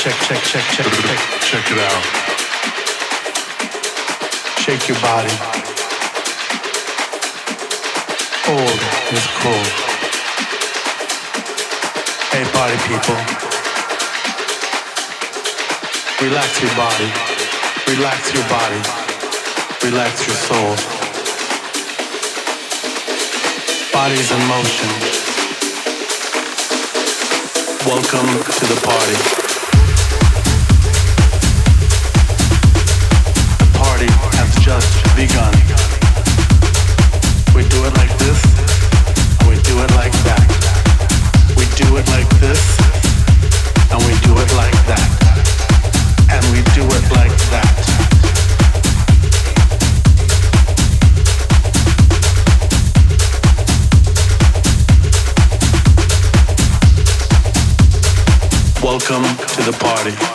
check, check, check, check, check. Check it out. Shake your body. Old is cool. Hey, party people. Relax your body. Relax your body. Relax your soul. Body's in motion. Welcome to the party. We do it like this, and we do it like that. We do it like this, and we do it like that. And we do it like that. Welcome to the party.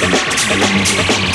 bailando, bailando.